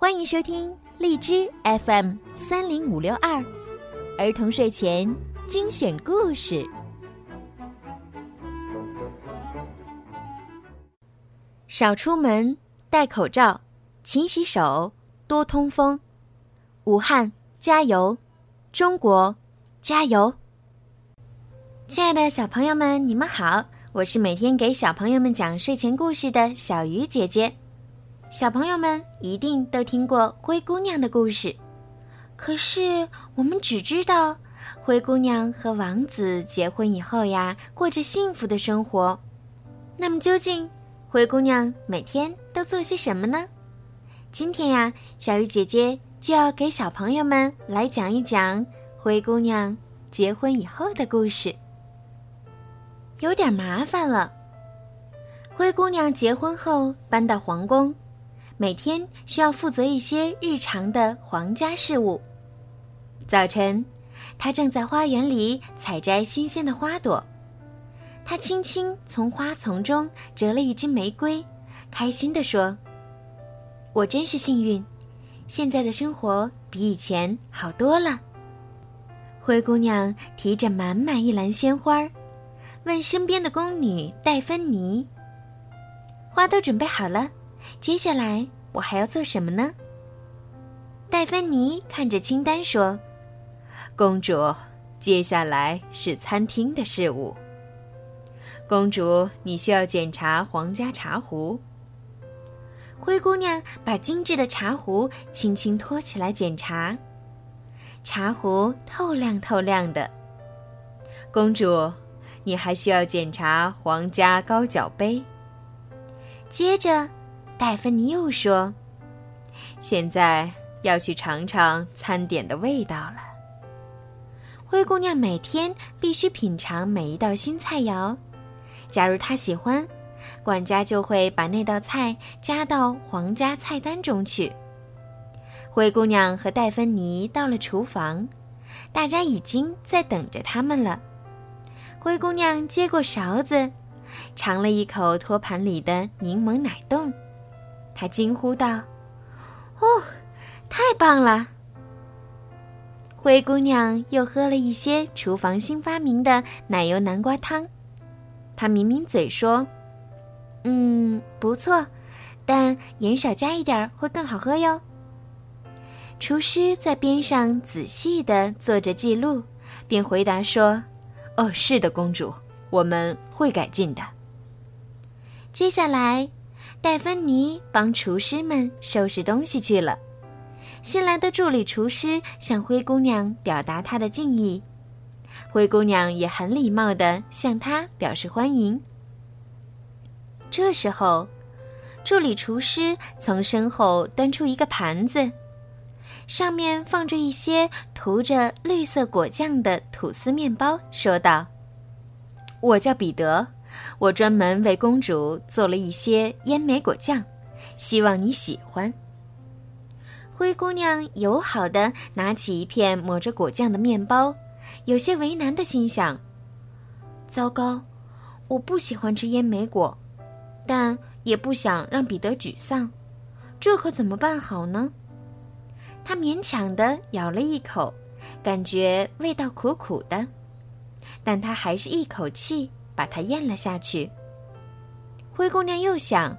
欢迎收听荔枝 FM 三零五六二儿童睡前精选故事。少出门，戴口罩，勤洗手，多通风。武汉加油，中国加油！亲爱的小朋友们，你们好，我是每天给小朋友们讲睡前故事的小鱼姐姐。小朋友们一定都听过灰姑娘的故事，可是我们只知道灰姑娘和王子结婚以后呀，过着幸福的生活。那么究竟灰姑娘每天都做些什么呢？今天呀，小鱼姐姐。就要给小朋友们来讲一讲灰姑娘结婚以后的故事。有点麻烦了。灰姑娘结婚后搬到皇宫，每天需要负责一些日常的皇家事务。早晨，她正在花园里采摘新鲜的花朵，她轻轻从花丛中折了一枝玫瑰，开心地说：“我真是幸运。”现在的生活比以前好多了。灰姑娘提着满满一篮鲜花，问身边的宫女戴芬妮：“花都准备好了，接下来我还要做什么呢？”戴芬妮看着清单说：“公主，接下来是餐厅的事务。公主，你需要检查皇家茶壶。”灰姑娘把精致的茶壶轻轻托起来检查，茶壶透亮透亮的。公主，你还需要检查皇家高脚杯。接着，戴芬妮又说：“现在要去尝尝餐点的味道了。”灰姑娘每天必须品尝每一道新菜肴，假如她喜欢。管家就会把那道菜加到皇家菜单中去。灰姑娘和戴芬妮到了厨房，大家已经在等着他们了。灰姑娘接过勺子，尝了一口托盘里的柠檬奶冻，她惊呼道：“哦，太棒了！”灰姑娘又喝了一些厨房新发明的奶油南瓜汤，她抿抿嘴说。嗯，不错，但盐少加一点会更好喝哟。厨师在边上仔细的做着记录，并回答说：“哦，是的，公主，我们会改进的。”接下来，戴芬妮帮厨师们收拾东西去了。新来的助理厨师向灰姑娘表达他的敬意，灰姑娘也很礼貌的向他表示欢迎。这时候，助理厨师从身后端出一个盘子，上面放着一些涂着绿色果酱的吐司面包，说道：“我叫彼得，我专门为公主做了一些烟莓果酱，希望你喜欢。”灰姑娘友好的拿起一片抹着果酱的面包，有些为难的心想：“糟糕，我不喜欢吃烟莓果。”但也不想让彼得沮丧，这可怎么办好呢？她勉强地咬了一口，感觉味道苦苦的，但她还是一口气把它咽了下去。灰姑娘又想：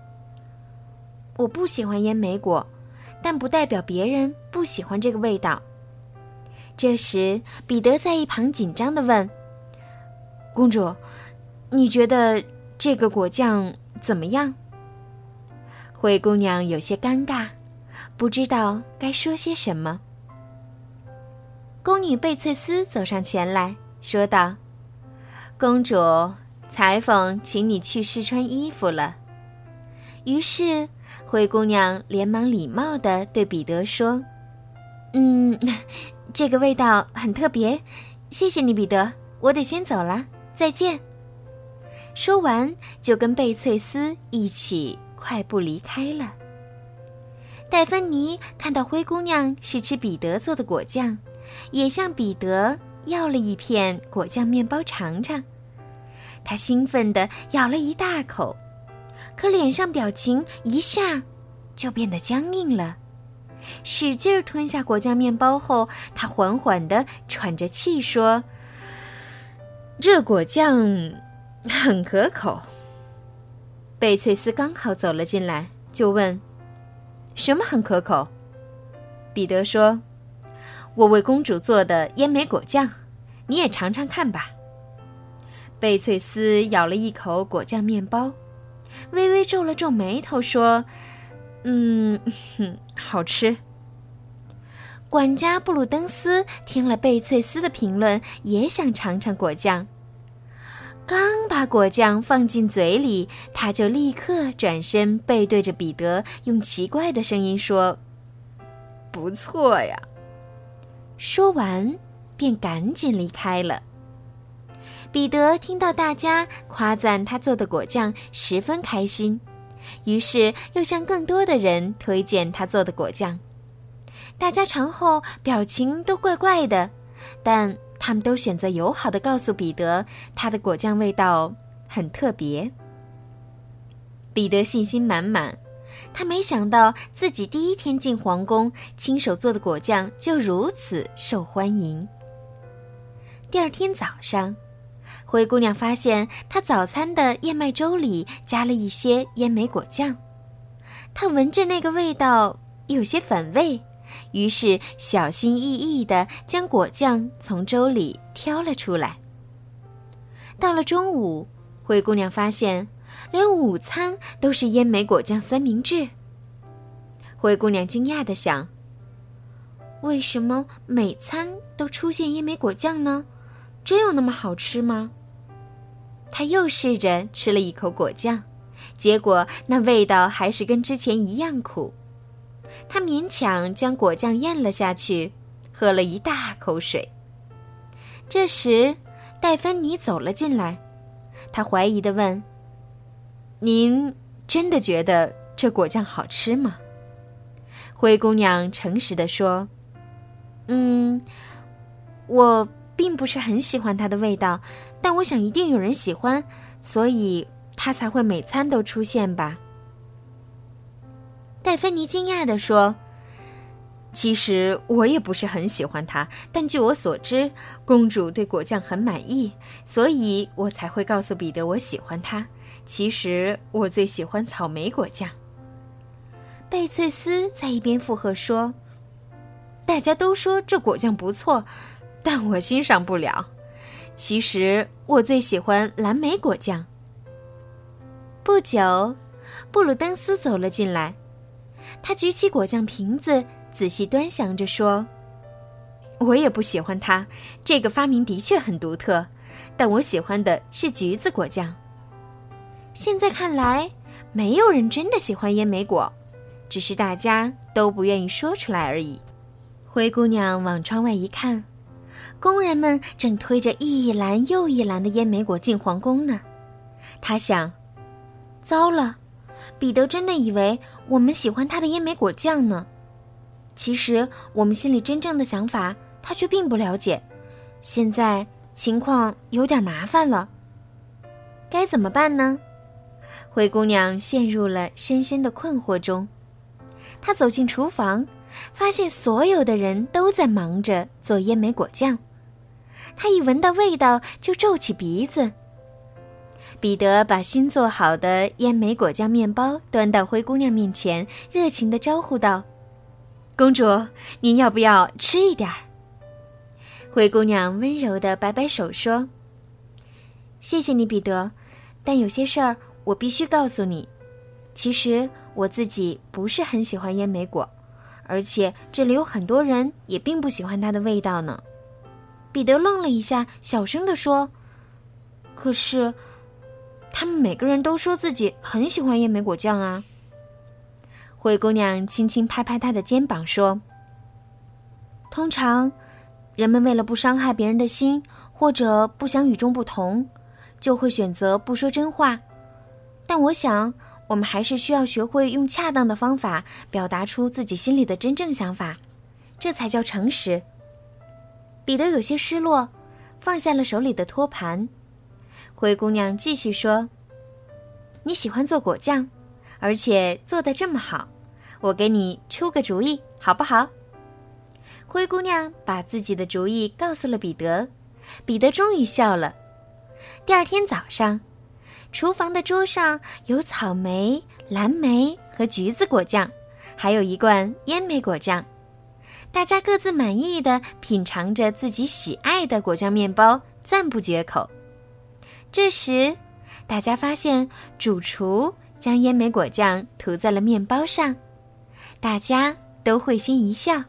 我不喜欢烟莓果，但不代表别人不喜欢这个味道。这时，彼得在一旁紧张地问：“公主，你觉得这个果酱？”怎么样？灰姑娘有些尴尬，不知道该说些什么。宫女贝翠丝走上前来说道：“公主，裁缝请你去试穿衣服了。”于是，灰姑娘连忙礼貌地对彼得说：“嗯，这个味道很特别，谢谢你，彼得。我得先走了，再见。”说完，就跟贝翠丝一起快步离开了。戴芬妮看到灰姑娘是吃彼得做的果酱，也向彼得要了一片果酱面包尝尝。他兴奋地咬了一大口，可脸上表情一下就变得僵硬了。使劲吞下果酱面包后，他缓缓地喘着气说：“这果酱很可口。”贝翠丝刚好走了进来，就问：“什么很可口？”彼得说：“我为公主做的烟梅果酱，你也尝尝看吧。”贝翠丝咬了一口果酱面包，微微皱了皱眉头，说：“嗯，好吃。”管家布鲁登斯听了贝翠丝的评论，也想尝尝果酱。刚把果酱放进嘴里，他就立刻转身背对着彼得，用奇怪的声音说：“不错呀。”说完，便赶紧离开了。彼得听到大家夸赞他做的果酱，十分开心，于是又向更多的人推荐他做的果酱。大家尝后，表情都怪怪的，但他们都选择友好的告诉彼得，他的果酱味道很特别。彼得信心满满，他没想到自己第一天进皇宫，亲手做的果酱就如此受欢迎。第二天早上。灰姑娘发现，她早餐的燕麦粥里加了一些烟梅果酱。她闻着那个味道，有些反胃，于是小心翼翼地将果酱从粥里挑了出来。到了中午，灰姑娘发现，连午餐都是烟梅果酱三明治。灰姑娘惊讶地想：为什么每餐都出现烟梅果酱呢？真有那么好吃吗？他又试着吃了一口果酱，结果那味道还是跟之前一样苦。他勉强将果酱咽了下去，喝了一大口水。这时，戴芬妮走了进来，他怀疑地问：“您真的觉得这果酱好吃吗？”灰姑娘诚实地说：“嗯，我。”并不是很喜欢它的味道，但我想一定有人喜欢，所以他才会每餐都出现吧。戴芬妮惊讶地说：“其实我也不是很喜欢它，但据我所知，公主对果酱很满意，所以我才会告诉彼得我喜欢它。其实我最喜欢草莓果酱。”贝翠丝在一边附和说：“大家都说这果酱不错。”但我欣赏不了。其实我最喜欢蓝莓果酱。不久，布鲁登斯走了进来，他举起果酱瓶子，仔细端详着说：“我也不喜欢它。这个发明的确很独特，但我喜欢的是橘子果酱。现在看来，没有人真的喜欢烟莓果，只是大家都不愿意说出来而已。”灰姑娘往窗外一看。工人们正推着一篮又一篮的烟梅果进皇宫呢。他想：糟了，彼得真的以为我们喜欢他的烟梅果酱呢。其实我们心里真正的想法，他却并不了解。现在情况有点麻烦了，该怎么办呢？灰姑娘陷入了深深的困惑中。她走进厨房，发现所有的人都在忙着做烟梅果酱。他一闻到味道就皱起鼻子。彼得把新做好的烟梅果酱面包端到灰姑娘面前，热情地招呼道：“公主，您要不要吃一点儿？”灰姑娘温柔地摆摆手说：“谢谢你，彼得，但有些事儿我必须告诉你。其实我自己不是很喜欢烟梅果，而且这里有很多人也并不喜欢它的味道呢。”彼得愣了一下，小声地说：“可是，他们每个人都说自己很喜欢烟梅果酱啊。”灰姑娘轻轻拍拍他的肩膀说：“通常，人们为了不伤害别人的心，或者不想与众不同，就会选择不说真话。但我想，我们还是需要学会用恰当的方法表达出自己心里的真正想法，这才叫诚实。”彼得有些失落，放下了手里的托盘。灰姑娘继续说：“你喜欢做果酱，而且做的这么好，我给你出个主意，好不好？灰姑娘把自己的主意告诉了彼得，彼得终于笑了。第二天早上，厨房的桌上有草莓、蓝莓和橘子果酱，还有一罐烟莓果酱。大家各自满意的品尝着自己喜爱的果酱面包，赞不绝口。这时，大家发现主厨将烟莓果酱涂在了面包上，大家都会心一笑。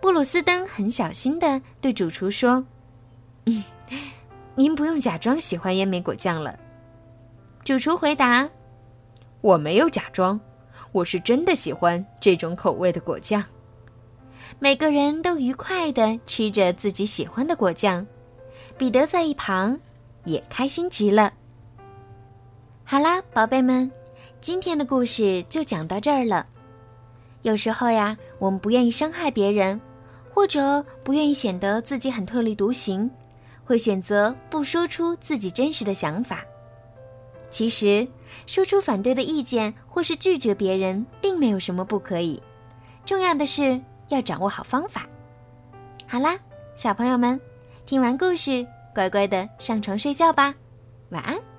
布鲁斯登很小心地对主厨说：“嗯，您不用假装喜欢烟莓果酱了。”主厨回答：“我没有假装，我是真的喜欢这种口味的果酱。”每个人都愉快地吃着自己喜欢的果酱，彼得在一旁也开心极了。好啦，宝贝们，今天的故事就讲到这儿了。有时候呀，我们不愿意伤害别人。或者不愿意显得自己很特立独行，会选择不说出自己真实的想法。其实，说出反对的意见或是拒绝别人，并没有什么不可以。重要的是要掌握好方法。好啦，小朋友们，听完故事，乖乖的上床睡觉吧，晚安。